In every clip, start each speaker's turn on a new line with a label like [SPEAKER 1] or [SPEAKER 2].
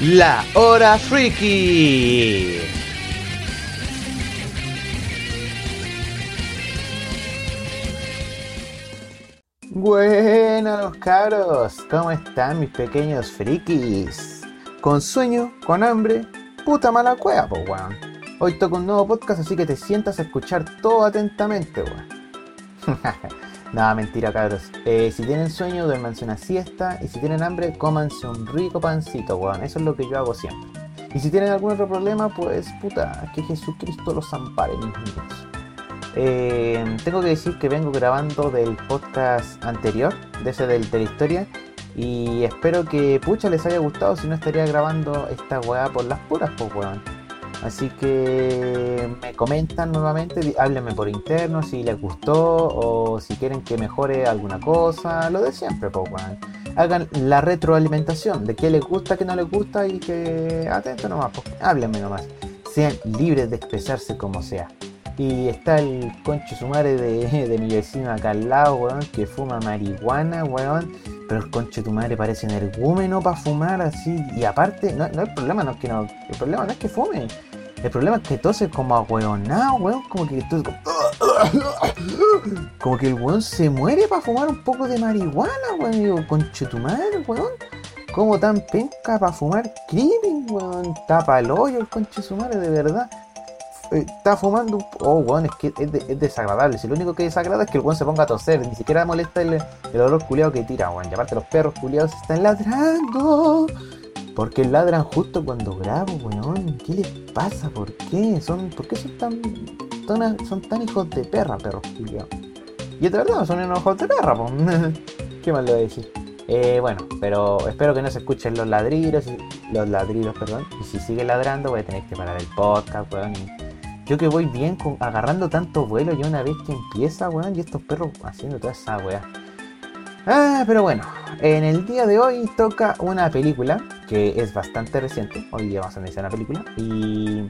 [SPEAKER 1] La Hora Freaky. Buenas cabros, ¿cómo están mis pequeños frikis? ¿Con sueño? ¿Con hambre? Puta mala cueva, po weón. Hoy toco un nuevo podcast, así que te sientas a escuchar todo atentamente, weón. Nada, mentira, cabros. Eh, si tienen sueño, duérmanse una siesta. Y si tienen hambre, cómanse un rico pancito, weón. Eso es lo que yo hago siempre. Y si tienen algún otro problema, pues puta, que Jesucristo los ampare, mis niños. Eh, tengo que decir que vengo grabando del podcast anterior, de ese del, de la historia. Y espero que pucha les haya gustado, si no estaría grabando esta weá por las puras, pues weón. Así que me comentan nuevamente, háblenme por interno si les gustó o si quieren que mejore alguna cosa, lo de siempre, pues weón. Hagan la retroalimentación de qué les gusta, qué no les gusta y que atento nomás, háblenme nomás. Sean libres de expresarse como sea. Y está el concho sumare de, de mi vecino acá al lado, weón, que fuma marihuana, weón. Pero el concho de tu madre parece energúmeno para fumar así. Y aparte, no, no el problema no es que no. El problema no es que fume. El problema es que tose como ahueonado, weón. Como que tose como. Como que el weón se muere para fumar un poco de marihuana, weón. Y digo, concho de tu madre, weón. Como tan penca para fumar crimen, weón. Tapa el hoyo el de verdad está fumando un Oh, weón, es que es, desagradable. Si lo único que desagrada es que el weón se ponga a toser. Ni siquiera molesta el, el olor culiado que tira, weón. Y aparte los perros culiados están ladrando. Porque ladran justo cuando grabo, weón. ¿Qué les pasa? ¿Por qué? Son, ¿Por qué son tan, son tan hijos de perra, perros culiados? Y es verdad, son unos hijos de perra, po. ¿Qué más le voy a decir? Eh, bueno, pero espero que no se escuchen los ladridos, los ladridos, perdón. Y si sigue ladrando voy a tener que parar el podcast, weón. Y yo que voy bien con, agarrando tanto vuelo ya una vez que empieza, weón, y estos perros haciendo toda esa weá. Ah, pero bueno, en el día de hoy toca una película que es bastante reciente. Hoy día vamos a analizar una película. Y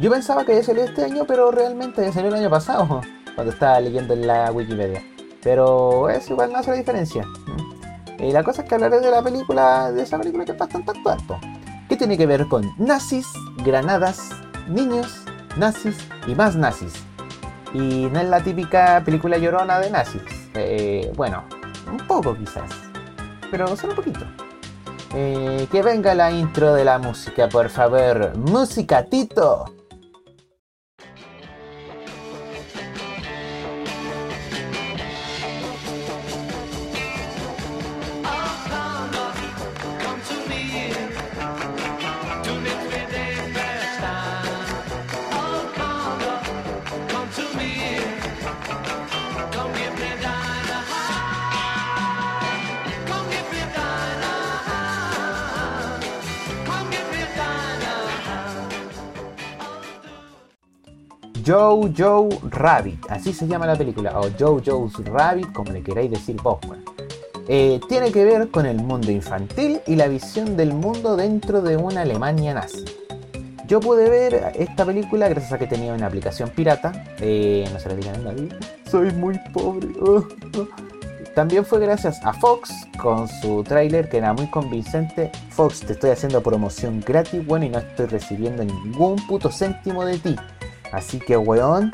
[SPEAKER 1] yo pensaba que ya salió este año, pero realmente ya salió el año pasado, cuando estaba leyendo en la Wikipedia. Pero es igual, no hace la diferencia. Y la cosa es que hablaré de la película, de esa película que es bastante actual. Que tiene que ver con nazis, granadas, niños nazis y más nazis. Y no es la típica película llorona de nazis. Eh, bueno, un poco quizás. Pero solo un poquito. Eh, que venga la intro de la música, por favor. Música, Tito. Joe Rabbit, así se llama la película, o Joe Joe's Rabbit, como le queráis decir vos. Eh, tiene que ver con el mundo infantil y la visión del mundo dentro de una Alemania nazi. Yo pude ver esta película gracias a que tenía una aplicación pirata, eh, no se la digan a nadie, soy muy pobre. También fue gracias a Fox con su tráiler que era muy convincente. Fox, te estoy haciendo promoción gratis, bueno, y no estoy recibiendo ningún puto céntimo de ti. Así que, weón,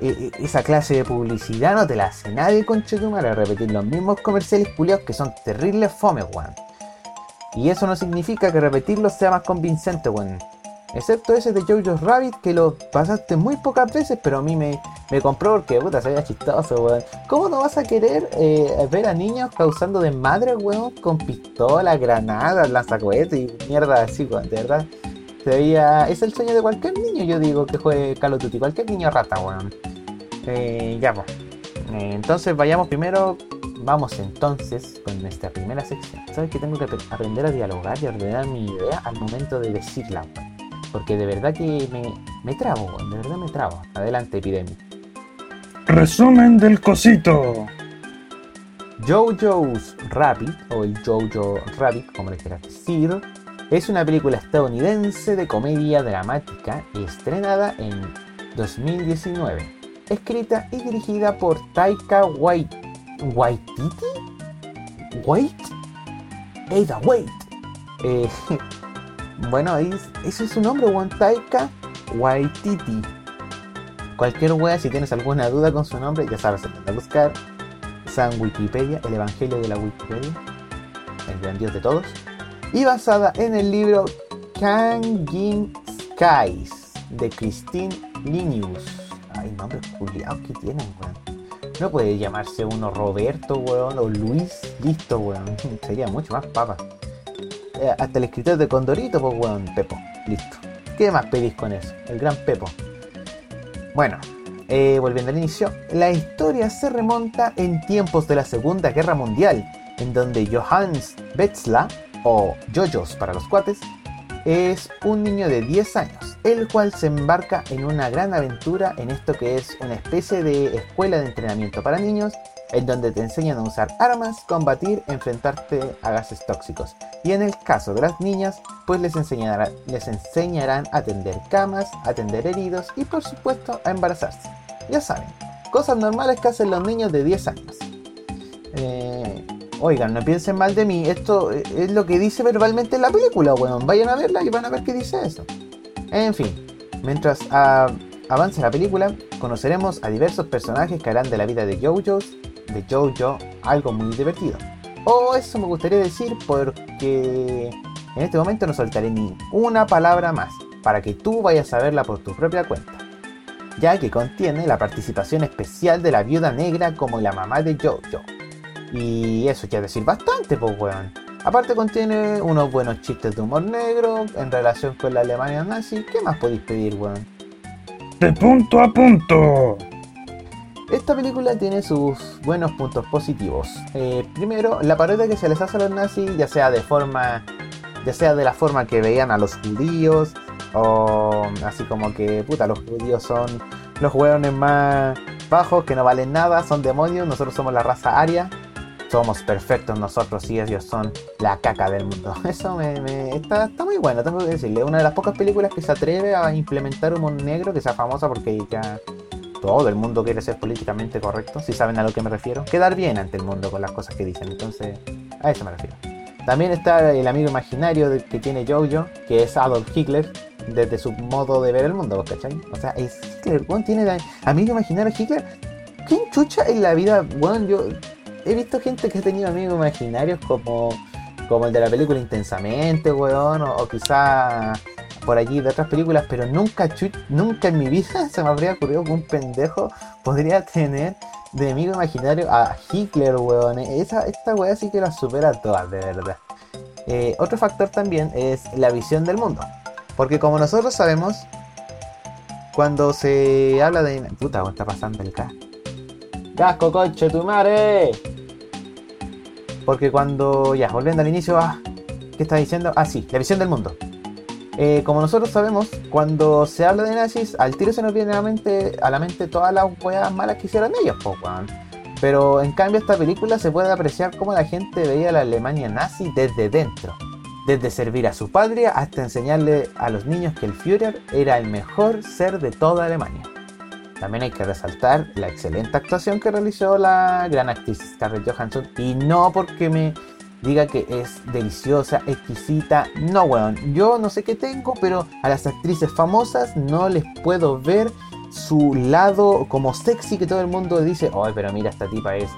[SPEAKER 1] e, e, esa clase de publicidad no te la hace nadie, conchetumare, a repetir los mismos comerciales culiados que son terribles fome, weón. Y eso no significa que repetirlos sea más convincente, weón. Excepto ese de Jojo's Rabbit que lo pasaste muy pocas veces, pero a mí me, me compró porque puta se veía chistoso, weón. ¿Cómo no vas a querer eh, ver a niños causando desmadre, weón? Con pistolas, granadas, lanzacohetes y mierda así, weón, de verdad es el sueño de cualquier niño, yo digo, que juegue Call of Duty, cualquier niño rata, weón. Eh, ya, pues. entonces vayamos primero, vamos entonces con nuestra primera sección. ¿Sabes que tengo que aprender a dialogar y ordenar mi idea al momento de decirla, weón? Porque de verdad que me, me trabo, weón, de verdad me trabo. Adelante, epidemia.
[SPEAKER 2] Resumen del cosito.
[SPEAKER 1] Jojo's Rabbit, o el Jojo Rabbit, como le quieras decir, es una película estadounidense de comedia dramática estrenada en 2019, escrita y dirigida por Taika White. ¿Waititi? ¿Wait? Ada Wait. Eh, Bueno, ese es su nombre, weón. Taika Waititi. Cualquier wea, si tienes alguna duda con su nombre, ya sabes, a buscar. San Wikipedia, el evangelio de la Wikipedia, el gran dios de todos. Y basada en el libro Kangin Skies de Christine Linius. Ay, nombres culiados que tienen, weón. No puede llamarse uno Roberto, weón, o Luis, listo, weón. Sería mucho más papa. Eh, hasta el escritor de Condorito, pues, weón, Pepo, listo. ¿Qué más pedís con eso? El gran Pepo. Bueno, eh, volviendo al inicio, la historia se remonta en tiempos de la Segunda Guerra Mundial, en donde Johannes Betzla, o Jojos para los cuates, es un niño de 10 años, el cual se embarca en una gran aventura en esto que es una especie de escuela de entrenamiento para niños, en donde te enseñan a usar armas, combatir, enfrentarte a gases tóxicos. Y en el caso de las niñas, pues les, enseñarán, les enseñarán a tender camas, a tender heridos y por supuesto a embarazarse. Ya saben, cosas normales que hacen los niños de 10 años. Eh, Oigan, no piensen mal de mí, esto es lo que dice verbalmente en la película, bueno, vayan a verla y van a ver qué dice eso. En fin, mientras uh, avance la película, conoceremos a diversos personajes que harán de la vida de Jojo, de Jojo, algo muy divertido. O eso me gustaría decir porque en este momento no soltaré ni una palabra más, para que tú vayas a verla por tu propia cuenta, ya que contiene la participación especial de la viuda negra como la mamá de Jojo. Y eso quiere decir bastante, pues, weón. Aparte contiene unos buenos chistes de humor negro en relación con la Alemania nazi. ¿Qué más podéis pedir, weón?
[SPEAKER 2] De punto a punto.
[SPEAKER 1] Esta película tiene sus buenos puntos positivos. Eh, primero, la parodia que se les hace a los nazis, ya sea de forma, ya sea de la forma que veían a los judíos, o así como que, puta, los judíos son los hueones más bajos que no valen nada, son demonios, nosotros somos la raza aria somos perfectos nosotros y ellos son la caca del mundo. Eso me, está, muy bueno, tengo que decirle. Una de las pocas películas que se atreve a implementar humor negro, que sea famosa porque ya todo el mundo quiere ser políticamente correcto, si saben a lo que me refiero. Quedar bien ante el mundo con las cosas que dicen, entonces a eso me refiero. También está el amigo imaginario que tiene Jojo, que es Adolf Hitler, desde su modo de ver el mundo, ¿cachai? O sea, es Hitler, bueno, tiene amigo imaginario Hitler. ¿Quién chucha en la vida, bueno, yo he visto gente que ha tenido amigos imaginarios como, como el de la película Intensamente, weón, o, quizá por allí de otras películas, pero nunca, nunca en mi vida se me habría ocurrido que un pendejo podría tener de amigo imaginario a Hitler, weón. Esa, esta weá sí que la supera todas, de verdad. Eh, otro factor también es la visión del mundo. Porque como nosotros sabemos, cuando se habla de... Puta, ¿qué está pasando el K? ¡Casco, coche, tu madre! Porque cuando, ya, volviendo al inicio, ah, ¿qué estás diciendo? Ah, sí, la visión del mundo. Eh, como nosotros sabemos, cuando se habla de nazis, al tiro se nos viene a la mente, a todas las weas malas que hicieron ellos, po, Pero en cambio esta película se puede apreciar cómo la gente veía la Alemania nazi desde dentro. Desde servir a su patria hasta enseñarle a los niños que el Führer era el mejor ser de toda Alemania. También hay que resaltar la excelente actuación que realizó la gran actriz Scarlett Johansson. Y no porque me diga que es deliciosa, exquisita. No, weón. Yo no sé qué tengo, pero a las actrices famosas no les puedo ver su lado como sexy que todo el mundo dice. Ay, pero mira, esta tipa es,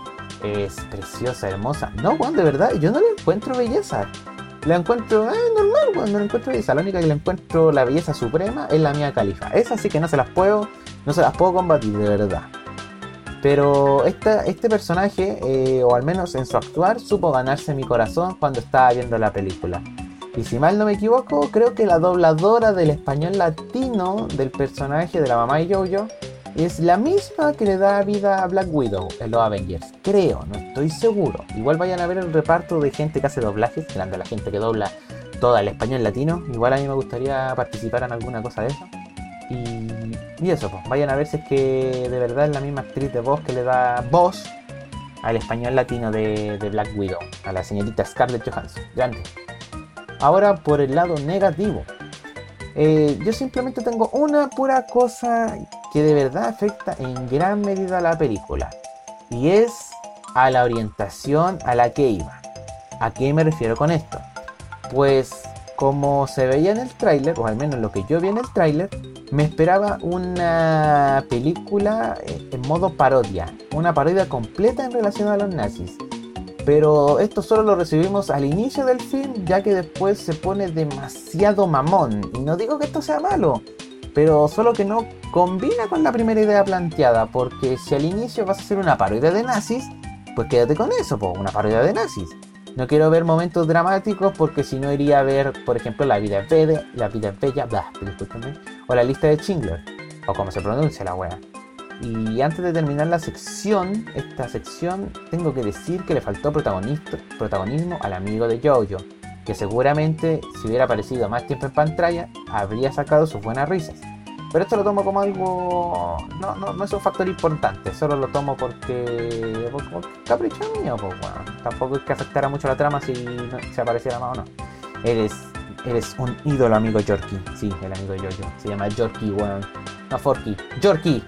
[SPEAKER 1] es preciosa, hermosa. No, weón, de verdad, yo no le encuentro belleza. La encuentro eh, normal, weón, no la encuentro belleza. La única que le encuentro la belleza suprema es la mía califa. Esa sí que no se las puedo no se las puedo combatir de verdad. Pero este personaje, eh, o al menos en su actuar, supo ganarse mi corazón cuando estaba viendo la película. Y si mal no me equivoco, creo que la dobladora del español latino del personaje de la mamá de Jojo es la misma que le da vida a Black Widow en los Avengers. Creo, no estoy seguro. Igual vayan a ver el reparto de gente que hace doblajes, grande la gente que dobla todo el español latino. Igual a mí me gustaría participar en alguna cosa de eso. Y y eso, pues, vayan a ver si es que de verdad es la misma actriz de voz que le da voz al español latino de, Black Widow, a la señorita Scarlett Johansson. Grande. Ahora por el lado negativo. Eh, yo simplemente tengo una pura cosa que de verdad afecta en gran medida a la película. Y es a la orientación a la que iba. ¿A qué me refiero con esto? Pues como se veía en el tráiler, o al menos lo que yo vi en el tráiler, me esperaba una película eh, en modo parodia, una parodia completa en relación a los nazis. Pero esto solo lo recibimos al inicio del film, ya que después se pone demasiado mamón. Y no digo que esto sea malo, pero solo que no combina con la primera idea planteada, porque si al inicio vas a hacer una parodia de nazis, pues quédate con eso, una parodia de nazis. No quiero ver momentos dramáticos porque si no iría a ver, por ejemplo, La vida es bella, La vida es bella, blah, o La lista de Schindler, o como se pronuncia la wea. Y antes de terminar la sección, esta sección, tengo que decir que le faltó protagonismo al amigo de Jojo, que seguramente si hubiera aparecido más tiempo en pantalla, habría sacado sus buenas risas. Pero esto lo tomo como algo. No, no, no es un factor importante, solo lo tomo porque. Como capricho mío, pues bueno. Tampoco es que afectara mucho la trama si se apareciera más o no. Eres. Eres un ídolo, amigo Yorkie. Sí, el amigo Jojo. Se llama Yorkie, weón. No Forky. Yorkie.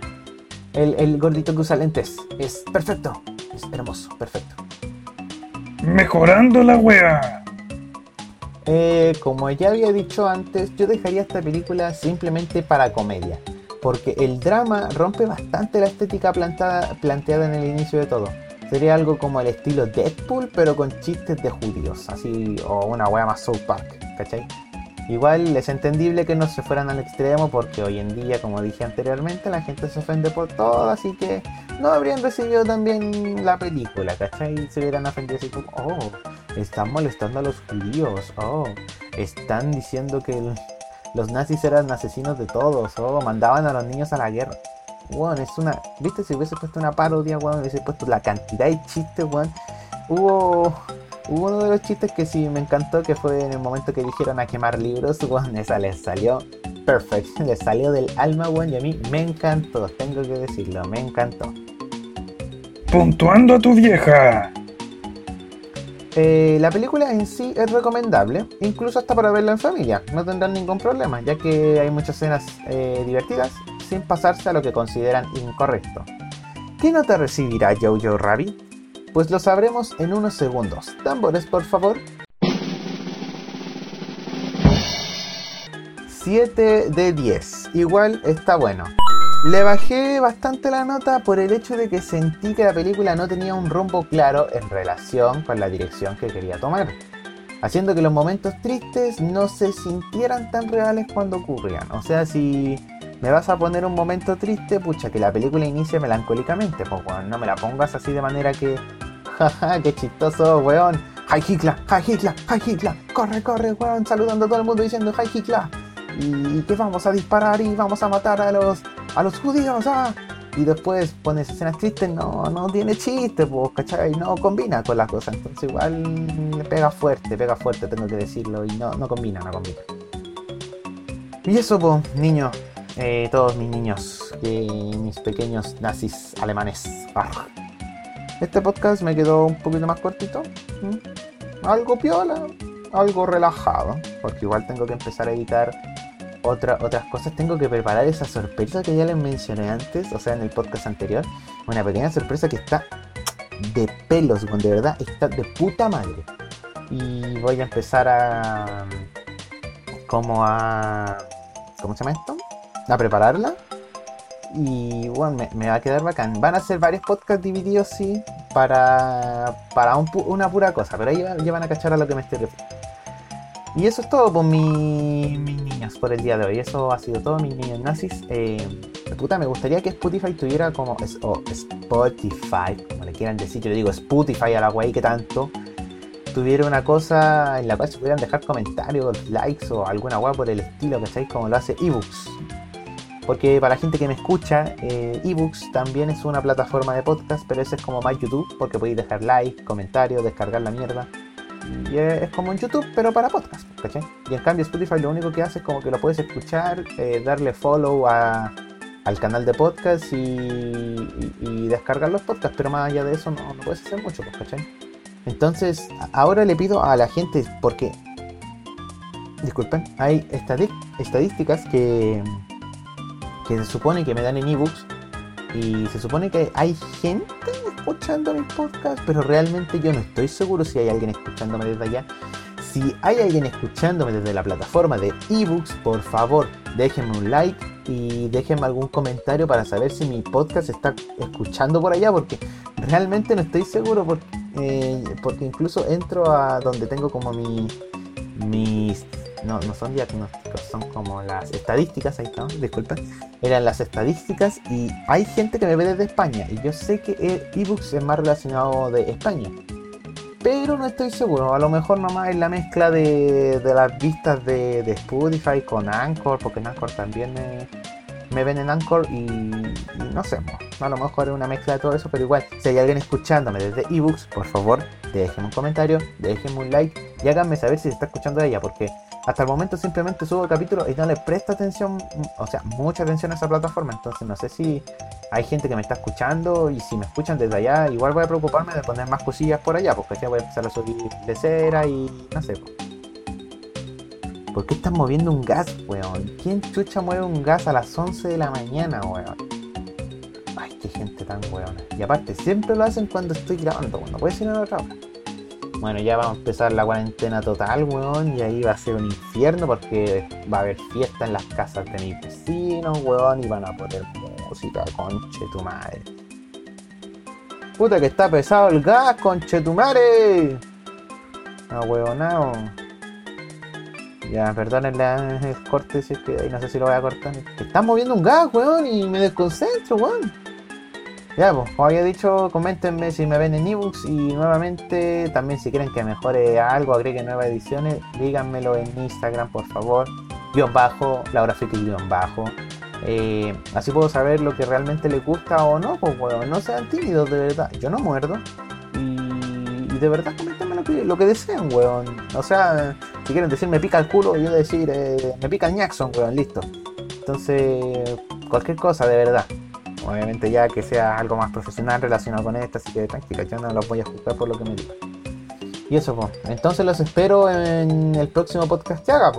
[SPEAKER 1] El, el gordito que usa lentes. Es perfecto. Es hermoso, perfecto.
[SPEAKER 2] Mejorando la wea.
[SPEAKER 1] Eh, como ya había dicho antes, yo dejaría esta película simplemente para comedia, porque el drama rompe bastante la estética plantada, planteada en el inicio de todo. Sería algo como el estilo Deadpool, pero con chistes de judíos, así, o una wea más South Park, Igual es entendible que no se fueran al extremo porque hoy en día, como dije anteriormente, la gente se ofende por todo, así que no habrían recibido también la película, ¿cachai? Se hubieran ofendido así como, oh, están molestando a los judíos, oh, están diciendo que los nazis eran asesinos de todos, oh, mandaban a los niños a la guerra. Bueno, es una, viste, si hubiese puesto una parodia, bueno, hubiese puesto la cantidad de chistes, bueno, hubo Hubo uno de los chistes que sí me encantó, que fue en el momento que dijeron a quemar libros, weón, esa les salió perfecto, les salió del alma, weón, y a mí me encantó, tengo que decirlo, me encantó.
[SPEAKER 2] Puntuando a tu vieja.
[SPEAKER 1] Eh, la película en sí es recomendable, incluso hasta para verla en familia, no tendrán ningún problema, ya que hay muchas escenas eh, divertidas sin pasarse a lo que consideran incorrecto. ¿Qué nota recibirá Jojo Rabbit? Pues lo sabremos en unos segundos. Tambores, por favor. 7 de 10. Igual está bueno. Le bajé bastante la nota por el hecho de que sentí que la película no tenía un rumbo claro en relación con la dirección que quería tomar, haciendo que los momentos tristes no se sintieran tan reales cuando ocurrían. O sea, si me vas a poner un momento triste, pucha, que la película inicie melancólicamente, pues no me la pongas así de manera que, jaja, qué chistoso, weón. Hi Hitler, Hi Hitler, Hi Hitler, corre, corre, weón, saludando a todo el mundo diciendo Hi Hitler. Y que vamos a disparar y vamos a matar a los, a los judíos, ah. Y después pones escenas tristes, no, no tiene chiste, pues, ¿cachai? No combina con las cosas. Entonces igual pega fuerte, pega fuerte, tengo que decirlo. Y no, no combina, no combina. Y eso, pues, niños, eh, todos mis niños, mis pequeños nazis alemanes. Este podcast me quedó un poquito más cortito, algo piola, algo relajado, porque igual tengo que empezar a editar otra, otras cosas. Tengo que preparar esa sorpresa que ya les mencioné antes, o sea, en el podcast anterior. Una pequeña sorpresa que está de pelos, de verdad, está de puta madre. Y voy a empezar a. como a. ¿Cómo se llama esto? A prepararla. Y bueno, me, va a quedar bacán. Van a ser varios podcasts divididos, sí, para, para una pura cosa, pero ahí van a cachar a lo que me estoy refiriendo. Y eso es todo por mis niños por el día de hoy. Eso ha sido todo, mis niños nazis. Eh, puta, me gustaría que Spotify tuviera como. O Spotify, como le quieran decir. Yo digo Spotify a la guay que tanto. Tuviera una cosa en la cual se pudieran dejar comentarios, likes o alguna guay por el estilo, que sabéis como lo hace ebooks. Porque para la gente que me escucha, eh, ebooks también es una plataforma de podcast, pero ese es como más YouTube, porque podéis dejar like, comentarios, descargar la mierda. Y es como en YouTube, pero para podcast, ¿cachai? Y en cambio Spotify lo único que hace es como que lo puedes escuchar, eh, darle follow al canal de podcast y, descargar los podcasts, pero más allá de eso no, puedes hacer mucho, pues, ¿cachai? Entonces, ahora le pido a la gente, porque, disculpen, hay estadísticas que que se supone que me dan en ebooks y se supone que hay gente escuchando mis podcasts, pero realmente yo no estoy seguro si hay alguien escuchándome desde allá. Si hay alguien escuchándome desde la plataforma de ebooks, por favor, déjenme un like y déjenme algún comentario para saber si mi podcast está escuchando por allá, porque realmente no estoy seguro, porque, eh, incluso entro a donde tengo como mi, mis no, no son diagnósticos, son como las estadísticas, ahí está, disculpen, eran las estadísticas y hay gente que me ve desde España y yo sé que ebooks es más relacionado de España, pero no estoy seguro, a lo mejor nomás es la mezcla de, las vistas de, Spotify con Anchor, porque en Anchor también me, ven en Anchor y, no sé, a lo mejor es una mezcla de todo eso, pero igual, si hay alguien escuchándome desde ebooks, por favor, déjenme un comentario, déjenme un like y háganme saber si se está escuchando de ella, porque hasta el momento simplemente subo el capítulo y no le presta atención, o sea, mucha atención a esa plataforma. Entonces no sé si hay gente que me está escuchando y si me escuchan desde allá, igual voy a preocuparme de poner más cosillas por allá, porque ya voy a empezar a subir de cera y no sé. ¿Por qué están moviendo un gas, weón? ¿Quién chucha mueve un gas a las 11 de la mañana, weón? Ay, qué gente tan weón. Y aparte, siempre lo hacen cuando estoy grabando, cuando puede ser en otra hora. Bueno, ya vamos a empezar la cuarentena total, weón, y ahí va a ser un infierno porque va a haber fiesta en las casas de mis vecinos, weón, y van a poner música, conche tu madre. Puta que está pesado el gas, conche tu madre. No, no. Ya, perdonen el corte si es que ahí no sé si lo voy a cortar. Están moviendo un gas, weón, y me desconcentro, weón. Ya, pues, como había dicho, coméntenme si me ven en ebooks y nuevamente también si quieren que mejore algo, agregue nuevas ediciones, díganmelo en Instagram, por favor. Guión bajo, Laura guion bajo. Eh, así puedo saber lo que realmente les gusta o no, pues bueno, no sean tímidos, de verdad. Yo no muerdo. Y, de verdad coméntenme lo que, lo que desean, weón. O sea, si quieren decir me pica el culo, yo decir eh, me pica el Jackson, weón, listo. Entonces, cualquier cosa, de verdad. Obviamente ya que sea algo más profesional relacionado con esto, así que tranquila, yo no los voy a juzgar por lo que me digan. Y eso, pues. Entonces los espero en el próximo podcast que haga.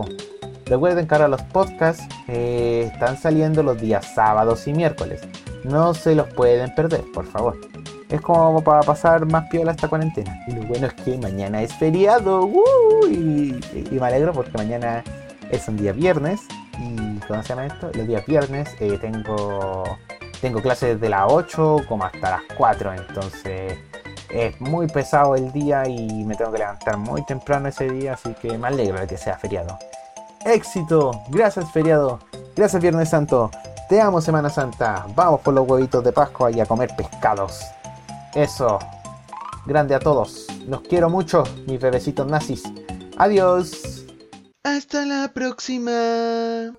[SPEAKER 1] Recuerden que ahora los podcasts eh, están saliendo los días sábados y miércoles. No se los pueden perder, por favor. Es como para pasar más piola esta cuarentena. Y lo bueno es que mañana es feriado. Y, me alegro porque mañana es un día viernes. Y ¿cómo se llama esto? Los días viernes eh, tengo tengo clases desde las 8 como hasta las 4, entonces es muy pesado el día y me tengo que levantar muy temprano ese día, así que me alegro de que sea feriado. Éxito, gracias feriado, gracias Viernes Santo, te amo Semana Santa, vamos por los huevitos de Pascua y a comer pescados. Eso, grande a todos, los quiero mucho, mis bebecitos nazis. Adiós. Hasta la próxima.